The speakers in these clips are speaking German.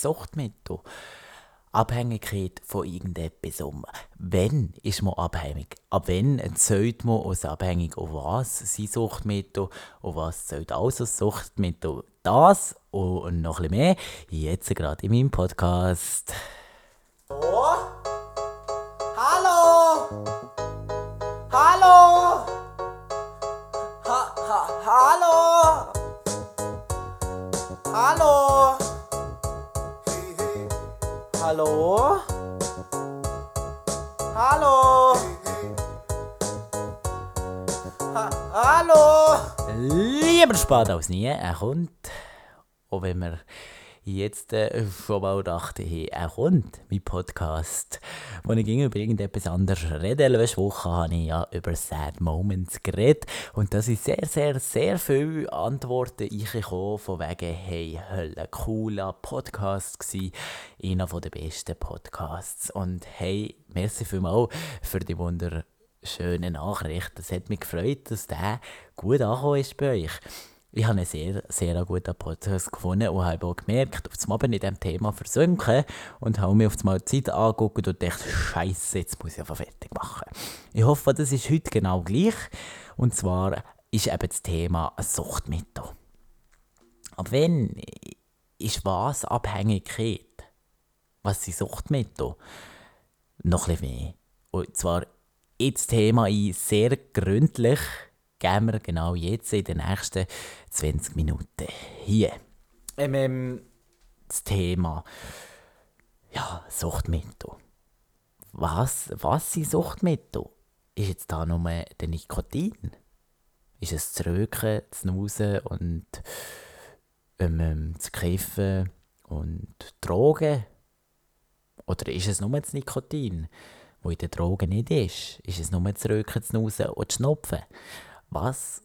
Suchtmittel. Abhängigkeit von irgendetwas um. Wenn ist man abhängig? Ab wann zählt man aus abhängig auf was sein Suchtmittel und was zählt alles als Suchtmittel? Das und noch ein bisschen mehr jetzt gerade in meinem Podcast. Hallo? Hallo? Ha, hallo? Lieber spät als nie, er kommt. Auch wenn wir jetzt äh, schon mal dachten, hey, er kommt, mein Podcast. Wo ich ging über irgendetwas anderes rede. Letzte Woche habe ich ja über Sad Moments geredet. Und da sind sehr, sehr, sehr viele Antworten eingekommen, von wegen, hey, Hölle, cooler Podcast gewesen. Einer der besten Podcasts. Und hey, merci vielmals für die wunderschöne Nachricht. Es hat mich gefreut, dass der gut angekommen ist bei euch. Ich habe einen sehr, sehr guten Podcast gefunden und habe auch gemerkt, auf einmal bin ich in diesem Thema versunken und habe mir auf einmal die Zeit angeguckt und dachte, Scheiße, jetzt muss ich einfach fertig machen. Ich hoffe, das ist heute genau gleich. Und zwar ist eben das Thema ein Suchtmittel. Aber wenn ist was Abhängigkeit? Was sind Suchtmittel? Noch bisschen mehr. Und zwar ins Thema ein, sehr gründlich geben wir genau jetzt in den nächsten 20 Minuten hier. Ähm, ähm, das Thema ja, Suchtmittel. Was, was sind Suchtmittel? Ist jetzt da nur der Nikotin? Ist es das Röken, das Nusen und ähm, ähm, das Kiffen und Drogen? Oder ist es nur das Nikotin, wo in den Drogen nicht ist? Ist es nur das Röken, das Nusen und das Schnupfen? Was,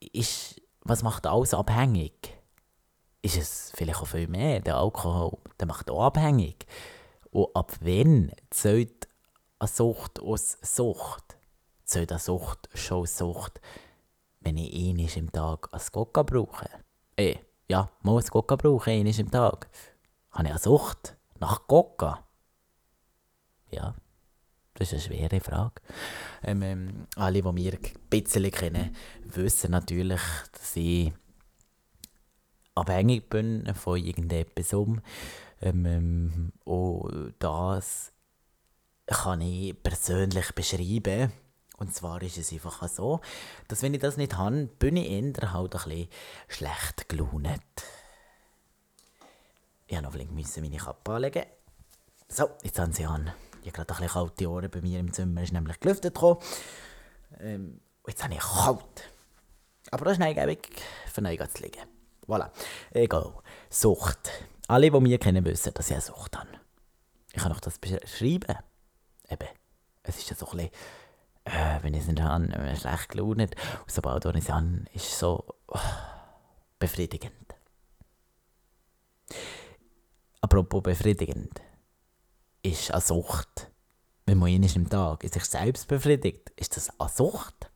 ist, was macht alles abhängig? Ist es vielleicht auch viel mehr? Der Alkohol der macht auch abhängig. Und ab wann zählt eine Sucht aus Sucht? Zählt eine Sucht schon Sucht, wenn ich einmal im Tag ein Coca brauche? Eh, ja, muss ein Coca brauchen, einmal im Tag. Habe ich eine Sucht nach Coca? Ja, das ist eine schwere Frage. Ähm, ähm, alle, die mich ein bisschen kennen, wissen natürlich, dass ich abhängig bin von irgendetwas um. Ähm, ähm, und das kann ich persönlich beschreiben. Und zwar ist es einfach so, dass wenn ich das nicht habe, bin ich eher halt ein bisschen schlecht gelaunt. Ich musste noch meine Kappe anlegen. So, jetzt haben sie an. Ich habe gerade ein kalte Ohren bei mir im Zimmer, ist nämlich gelüftet gekommen. Ähm, jetzt habe ich kalt. Aber das ist eingebig, für neu zu liegen. Voilà. Egal. Sucht. Alle, die mich kennen, wissen, dass ich eine Sucht habe. Ich kann euch das beschreiben. Eben. Es ist ja so ein bisschen, äh, wenn ich es nicht habe, schlecht gelaunt. Und sobald ich es habe, ist es so oh, befriedigend. Apropos befriedigend ist eine Sucht. Wenn man einmal im Tag sich selbst befriedigt, ist das eine Sucht?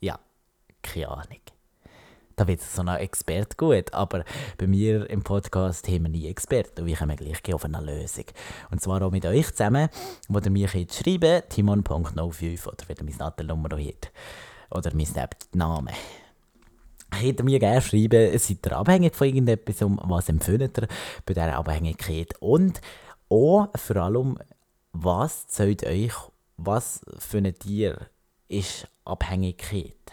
Ja, keine Ahnung. Da wird so ein Experte gut, aber bei mir im Podcast haben wir nie Experten und wir kommen gleich auf eine Lösung. Und zwar auch mit euch zusammen, wo ihr mich jetzt schreiben timon.05 oder wenn ihr meine Nattelnummer habt. Oder mein Name. Könnt mir gerne schreiben, seid ihr abhängig von irgendetwas, was empfindet ihr bei dieser Abhängigkeit und auch vor allem, was zählt euch, was für ein Tier ist Abhängigkeit?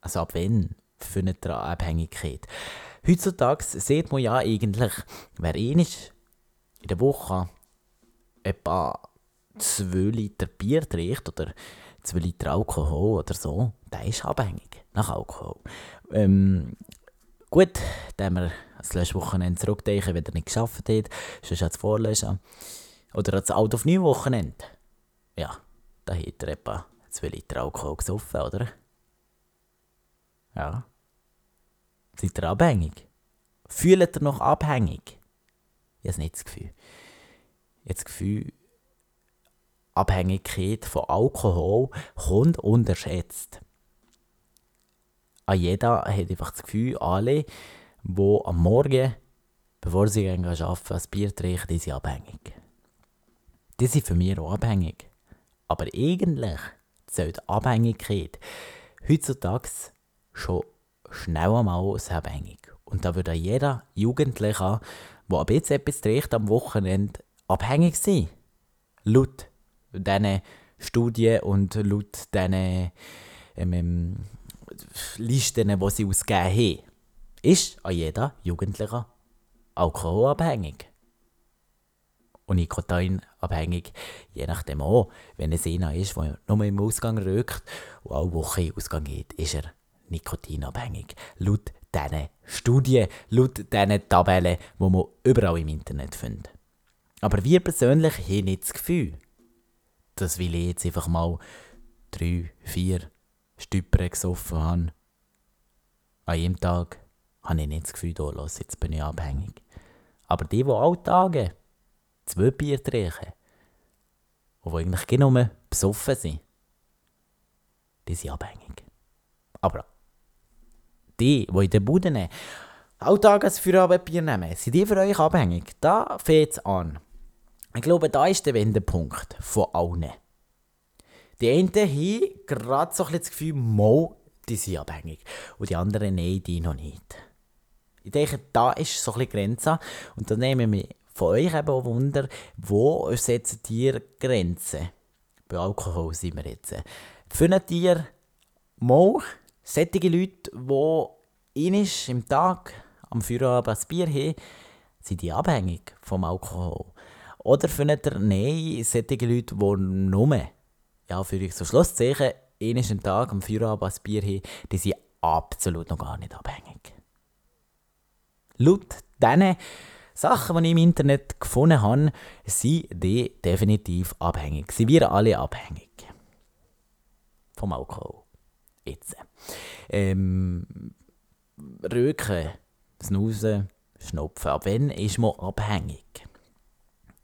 Also ab wann findet ihr Abhängigkeit? Heutzutage sieht man ja eigentlich, wer in der Woche etwa 2 Liter Bier trinkt oder 2 Liter Alkohol oder so, der ist abhängig nach Alkohol. Ähm, gut, da haben wir das letzte Wochenende zurückdenken, wenn er nicht geschafft hat, sonst hat es vorlesen. Oder das Auto auf neun Wochenende. Ja, da hat er etwa 2 Liter Alkohol gesoffen, oder? Ja. Seid ihr abhängig? Fühlt ihr noch abhängig? Ich habe nicht das Gefühl. Ich habe das Gefühl, Abhängigkeit von Alkohol kommt unterschätzt. An jeder hat einfach das Gefühl, alle, die am Morgen bevor sie gehen arbeiten, ein Bier trinken, die sind abhängig. Die sind für mich auch abhängig. Aber eigentlich soll die Abhängigkeit heutzutage schon schnell einmal abhängig. Und da würde jeder Jugendliche, der ab jetzt etwas trinkt am Wochenende, abhängig sein. Laut diesen Studien und laut diesen ähm, ähm, Listen, die sie ausgegeben haben, ist an jeder Jugendliche alkoholabhängig. Und nikotinabhängig, je nachdem auch. Wenn es einer ist, der nur im Ausgang rökt und alle Woche in Ausgang geht, ist er nikotinabhängig. Laut diesen Studien, laut diesen Tabellen, die man überall im Internet findet. Aber wir persönlich haben nicht das Gefühl, dass ich jetzt einfach mal drei, vier Stüpper gesoffen habe, an jedem Tag habe ich nicht das Gefühl, oh, los, jetzt bin ich abhängig. Aber die, die alle Tage zwei Bier trinken und die eigentlich genau besoffen sind, die sind abhängig. Aber die, die in den Buden alle Tage ein Feierabendbier nehmen, sind die für euch abhängig? Da fängt es an. Ich glaube, da ist der Wendepunkt von allen. Die einen haben gerade so ein das Gefühl, Mo, die sind abhängig. Und die anderen, nein, die noch nicht. Ich denke, da ist so ein Grenze. Und da nehmen wir von euch eben auch Wunder, wo setzen ihr Grenzen? Bei Alkohol sind wir jetzt. Findet ihr mal solche Leute, die einisch im Tag am Feierabend ein Bier haben, sind die abhängig vom Alkohol? Oder findet ihr, nein, solche Leute, die nur, ja, für ich so Schlusszeichen, einisch im Tag am Feierabend ein Bier haben, die sind absolut noch gar nicht abhängig? Laut diesen Sachen, die ich im Internet gefunden habe, sind die definitiv abhängig. Sie wir alle abhängig. Vom Alkohol. Jetzt. Ähm, Röken, Snoozen, Schnupfen. Ab wann ist man abhängig?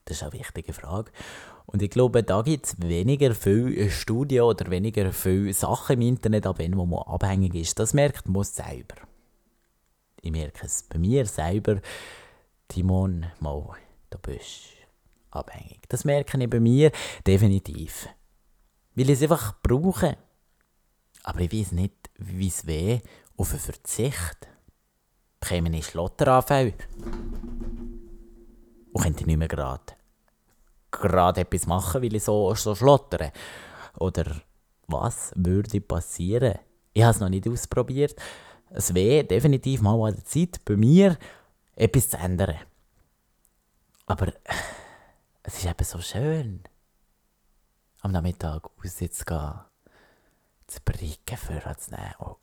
Das ist eine wichtige Frage. Und ich glaube, da gibt es weniger viele Studien oder weniger viele Sachen im Internet, ab wann man abhängig ist. Das merkt man selber. Ich merke es bei mir selber. Timon, mal, du bist abhängig. Das merke ich bei mir definitiv. Weil ich es einfach brauche. Aber ich weiß nicht, wie es weh auf einen Verzicht. Bekäme ich Schlotteranfälle. Und könnte nicht mehr gerade gerade etwas machen, weil ich so, so schlottere. Oder was würde passieren? Ich habe es noch nicht ausprobiert. Es wäre definitiv mal an der Zeit, bei mir etwas zu ändern. Aber es ist eben so schön, am Nachmittag rauszugehen, zu Bricken vorzunehmen. Oh,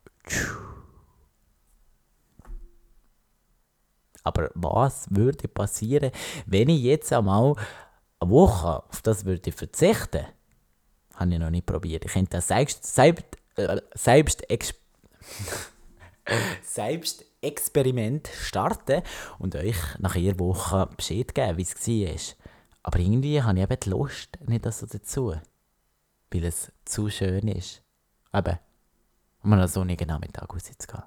Aber was würde passieren, wenn ich jetzt einmal eine Woche auf das würde verzichten? Habe ich noch nicht probiert. Ich könnte das selbst, selbst, äh, selbst, selbst Experiment starten und euch nach jeder Woche Bescheid geben, wie es war. Aber irgendwie habe ich eben die Lust nicht so dazu. Weil es zu schön ist. Eben, um an einem sonnigen Nachmittag rauszugehen.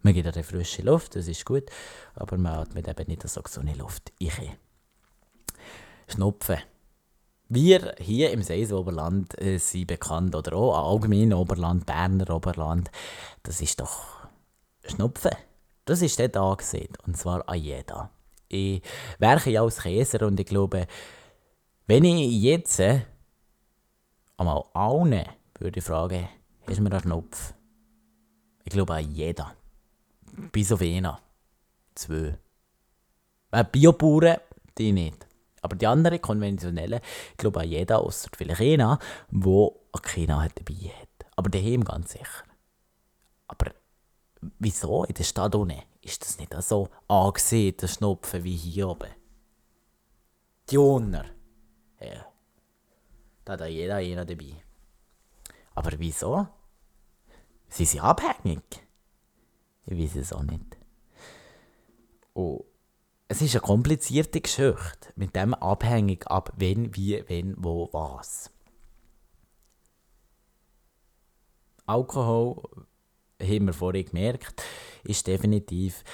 Man geht an frische Luft, das ist gut, aber man atmet eben nicht so gesunde Luft. Ich Schnupfen. Wir hier im Seesoberland äh, sind bekannt, oder auch allgemein Oberland, Berner Oberland, das ist doch Schnupfen. Das ist dort angesehen, und zwar an jeder. Ich werke ja als Käser und ich glaube, wenn ich jetzt einmal allen würde fragen, hast du mir einen Schnupf? Ich glaube an jeder. Bis auf einen. Zwei. Biobauern, die nicht. Aber die anderen konventionellen, ich glaube an jeder, außer vielleicht einer, der keine dabei hat. Aber daheim ganz sicher. Aber wieso in der Stadt unten ist das nicht so angesehen, der Schnupfen, wie hier oben? Die Unter. Ja. Da hat jeder einer dabei. Aber wieso? Sie sind abhängig. Ich weiß es auch nicht. Oh, es ist eine komplizierte Geschichte. Mit dem abhängig ab wenn, wie, wenn, wo, was. Alkohol haben wir vorhin gemerkt, ist definitiv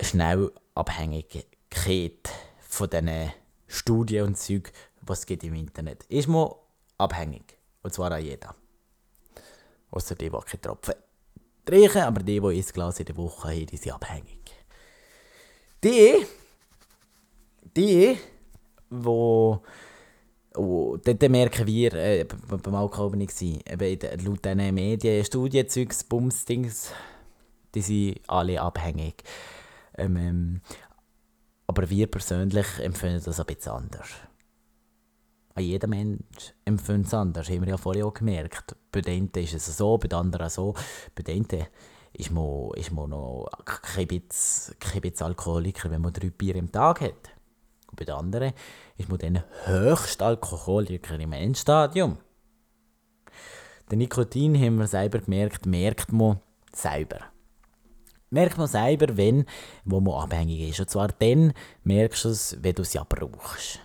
schnell Abhängigkeit von diesen Studien und Zeug, was es gibt im Internet. Ist man abhängig. Und zwar an jeder. Außer die, die keine Tropfen trinken, aber die, die ein Glas in der Woche haben, die sind abhängig. Die, die, wo Oh, dort merken wir, äh, beim Alkohol bin ich, laut diesen Medien, Studienzeugs, Bumsdings, die sind alle abhängig. Ähm, ähm, aber wir persönlich empfinden das ein bisschen anders. Jeder Mensch empfindet es anders, haben wir ja vorher auch gemerkt. Bei den einen ist es so, bei den anderen so. Bei den einen ist man, ist man noch kein bisschen, kein bisschen Alkoholiker, wenn man drei Bier im Tag hat. Bei den anderen ist man dann Höchstalkoholiker im Endstadium. Den Nikotin haben wir selber gemerkt, merkt man selber. Merkt man selber, wenn wo man abhängig ist. Und zwar dann merkst du es, wenn du es ja brauchst.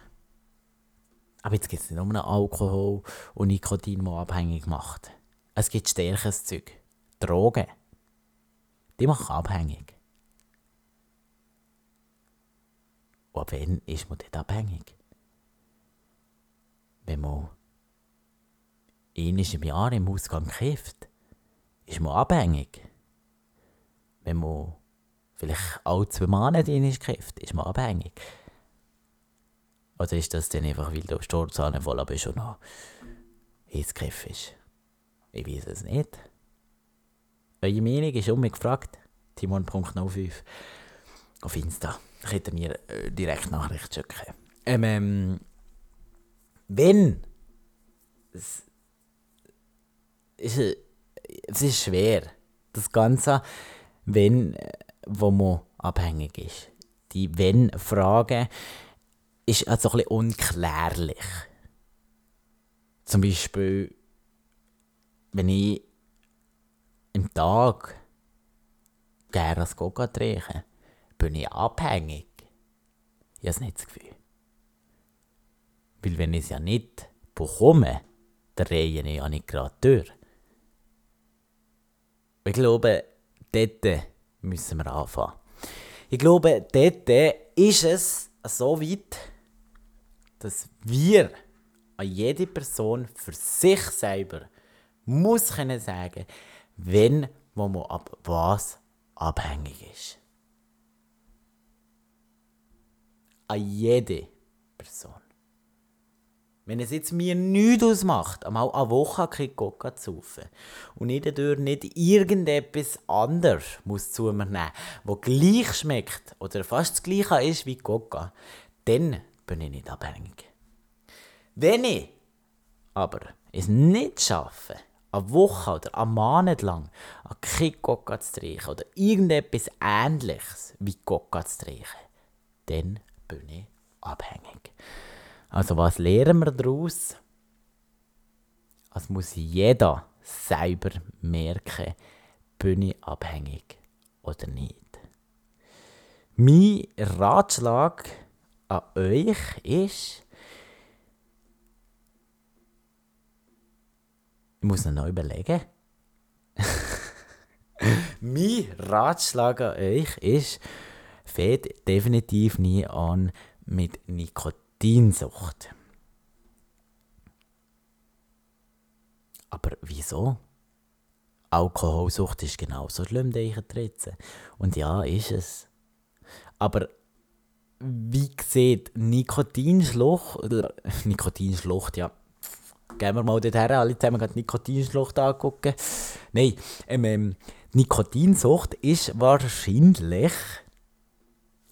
Aber jetzt gibt es nicht nur Alkohol und Nikotin, das abhängig macht. Es gibt stärkeres Zeug. Drogen. Die machen abhängig. Und ab wann ist man dort abhängig? Wenn man einmal im Jahr im Ausgang kifft, ist man abhängig. Wenn man vielleicht alle zwei Monate einmal kifft, ist man abhängig. Oder ist das dann einfach, weil du Sturzahlen voll bist und noch ins Griff ist? Ich weiß es nicht. Eure Meinung ist um mich gefragt. Timon.05 auf Insta. Da könnt ihr mir äh, direkt Nachricht schicken. Ähm, ähm, wenn es, ist, es ist schwer, das Ganze, wenn, äh, wo man abhängig ist. Die Wenn-Frage ist also ein bisschen unklärlich. Zum Beispiel, wenn ich im Tag gerne das Coca trinke, bin ich abhängig. Ich habe nicht das Gefühl. Weil wenn ich es ja nicht bekomme, drehe ich ja nicht gerade durch. Ich glaube, dort müssen wir anfangen. Ich glaube, dort ist es so weit, dass wir an jede Person für sich selber muss können sagen, wenn wo man ab was abhängig ist. An jede Person. Wenn es jetzt mir nichts ausmacht, einmal eine Woche kein Coca zu saufen und ich dadurch nicht irgendetwas anderes muss zu mir nehmen, das gleich schmeckt oder fast das gleiche ist wie Coca, dann bin ich nicht abhängig. Wenn ich aber es nicht schaffe, eine Woche oder einen Monat lang an kein Coca zu trinken oder irgendetwas Ähnliches wie Coca zu trinken, dann ich abhängig. Also was lernen wir daraus? Es muss jeder selber merken, ich abhängig oder nicht. Mein Ratschlag an euch ist, ich muss noch überlegen. mein Ratschlag an euch ist, fängt definitiv nie an mit Nikotinsucht. Aber wieso? Alkoholsucht ist genauso schlimm, denke ich. Und ja, ist es. Aber wie sieht Nikotinschlucht, Nikotinschlucht, ja, gehen wir mal dorthin, alle zusammen die Nikotinschlucht angucken. Nein, ähm, ähm, Nikotinsucht ist wahrscheinlich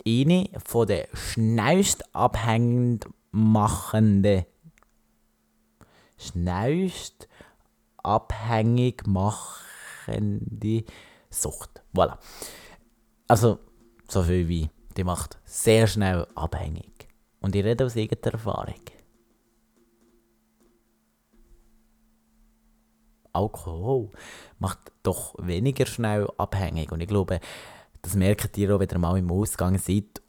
eine von der schnellst abhängig machenden schnellst abhängig machende Sucht. Voilà. Also, so viel wie, die macht sehr schnell abhängig. Und ich rede aus eigener Erfahrung. Alkohol macht doch weniger schnell abhängig. Und ich glaube, das merkt ihr auch, wenn ihr mal im Ausgang seid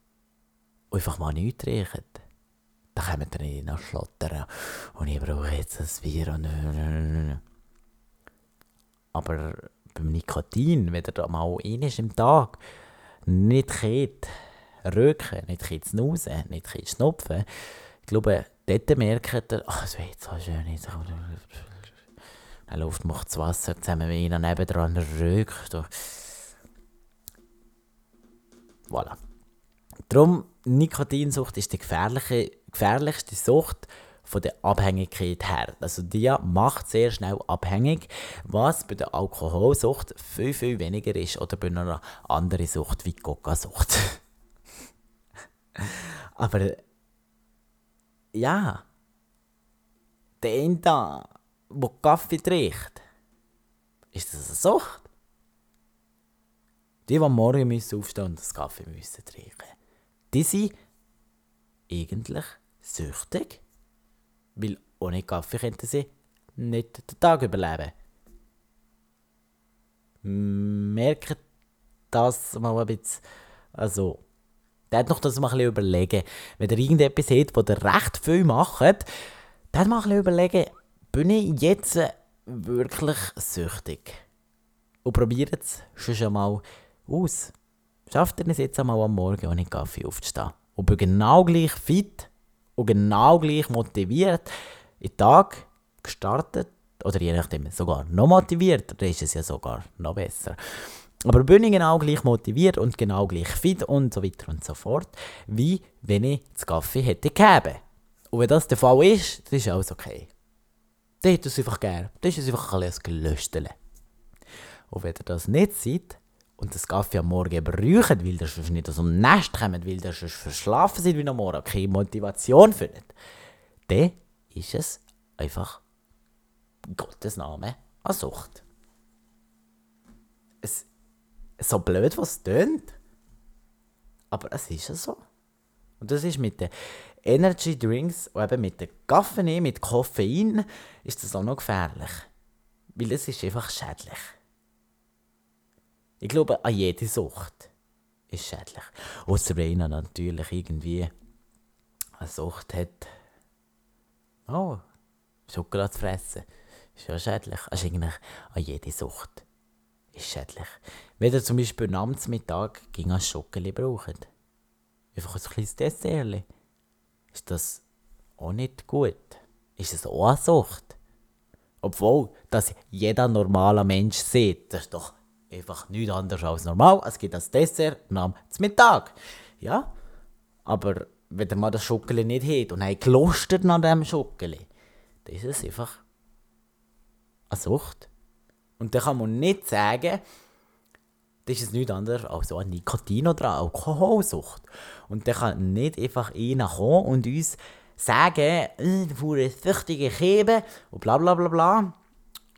und einfach mal nichts trinkt. Dann kommt ihr nicht nach schlottern und ich brauche jetzt ein Bier und Aber beim Nikotin, wenn ihr da mal ist im Tag nicht geht, röken, nicht ein snoosen, nicht ein schnupfen, ich glaube, dort merkt er, ach, es wird so schön, dann läuft, das Wasser zusammen mit ihnen nebendran, rökt. Voilà. Darum, Nikotinsucht ist die gefährliche, gefährlichste Sucht von der Abhängigkeit her. Also die macht sehr schnell abhängig, was bei der Alkoholsucht viel, viel weniger ist oder bei einer anderen Sucht wie Coca-Sucht. Aber ja, der eine der Kaffee trinkt, ist das eine Sucht? Die, die Morgen aufstehen und das Kaffee müssen trinken, die sind eigentlich süchtig. Weil ohne Kaffee könnten sie nicht den Tag überleben. Merkt das mal ein bisschen. Also, der noch das mal ein bisschen überlegen. Wenn ihr irgendetwas seht, wo ihr recht viel macht, dann mal ein bisschen überlegen, bin ich jetzt wirklich süchtig? Und probiert es schon mal aus. Schafft ihr es jetzt einmal am Morgen ohne Kaffee aufzustehen? Und bin genau gleich fit und genau gleich motiviert in den Tag gestartet oder je nachdem sogar noch motiviert, dann ist es ja sogar noch besser. Aber bin ich genau gleich motiviert und genau gleich fit und so weiter und so fort, wie wenn ich das Kaffee hätte gegeben. Und wenn das der Fall ist, dann ist alles okay. Dann hätte es einfach gerne. Dann ist es einfach ein Gelösteln. Und wenn ihr das nicht seht, und das Kaffee am Morgen brauchen, weil ihr sonst nicht aus dem Nest kommt, weil ihr sonst verschlafen seid wie am Morgen, keine Motivation findet, dann ist es einfach Gottes Name eine Sucht. Es, so blöd, was es tönt, aber es ist ja so. Und das ist mit den Energy Drinks, und eben mit den Kaffee, mit Koffein, ist das auch noch gefährlich. Weil es ist einfach schädlich. Ich glaube, an jede Sucht ist schädlich. Außer wenn einer natürlich irgendwie eine Sucht hat. Oh, Schokolade zu fressen. Ist ja schädlich. Also eigentlich an jede Sucht ist schädlich. Wenn ihr zum Beispiel am Mittag gegen ein Schokolade braucht, einfach ein kleines Dessert, ist das auch nicht gut. Ist es auch eine Sucht? Obwohl, dass jeder normale Mensch sieht, das ist doch einfach nichts anderes als normal. Es gibt das Dessert am Mittag. Ja, aber wenn man das Schokolade nicht hat und ein gelustert nach dem Schokolade, dann ist es einfach eine Sucht. Und dann kann man nicht sagen, das ist nichts anderes als so eine Nikotin- oder Alkoholsucht. Und dann kann nicht einfach einer kommen und uns sagen, äh, du eine süchtige Kebe und bla bla bla bla.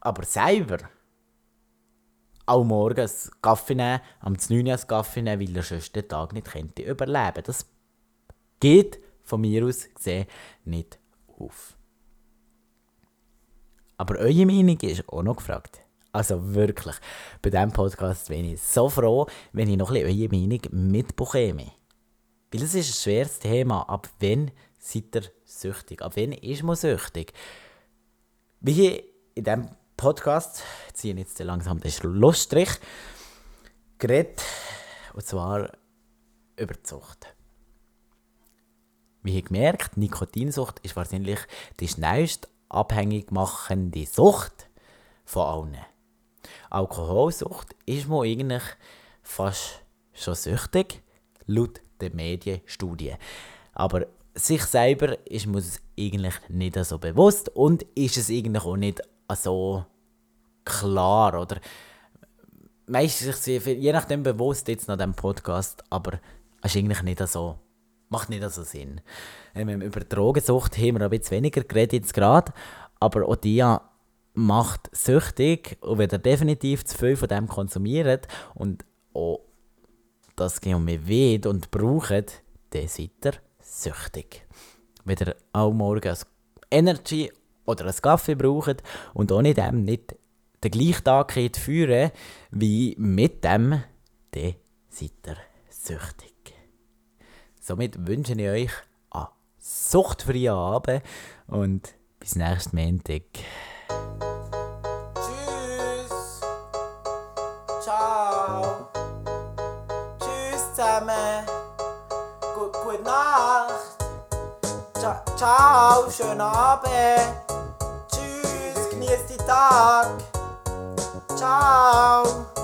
Aber selber auch morgens Kaffee nehmen, am 9 Uhr Kaffee nehmen, weil er sonst den Tag nicht könnte überleben. Das geht von mir aus gesehen nicht auf. Aber eure Meinung ist auch noch gefragt. Also wirklich, bei diesem Podcast bin ich so froh, wenn ich noch ein bisschen eure Meinung mitbekomme. Weil es ist ein schweres Thema. Ab wann seid ihr süchtig? Ab wann ist man süchtig? Wie in diesem Podcast, ziehen jetzt langsam den Schlussstrich, geredet, und zwar über die Sucht. Wie ihr gemerkt, Nikotinsucht ist wahrscheinlich die schnellst abhängig machende Sucht von allen. Alkoholsucht ist man eigentlich fast schon süchtig, laut der Medienstudie. Aber sich selber ist man es eigentlich nicht so bewusst und ist es eigentlich auch nicht so klar oder meistens je nachdem bewusst jetzt nach dem Podcast, aber es ist eigentlich nicht so, macht nicht so Sinn. Ähm, über Drogensucht haben wir ein bisschen weniger geredet jetzt gerade, aber auch die macht süchtig und wenn ihr definitiv zu viel von dem konsumiert und auch das mehr weht und braucht, dann seid ihr süchtig. Wenn ihr auch morgens Energy oder einen Kaffee braucht und ohne dem nicht den gleichen Tag führen wie mit dem, dann seid ihr süchtig. Somit wünsche ich euch einen suchtfreien Abend und bis nächsten Montag. Tschüss. Ciao. Tschüss zusammen. gute Nacht. Ciao, ciao, schönen Abend. Tschüss, genießt die Tag. Ciao.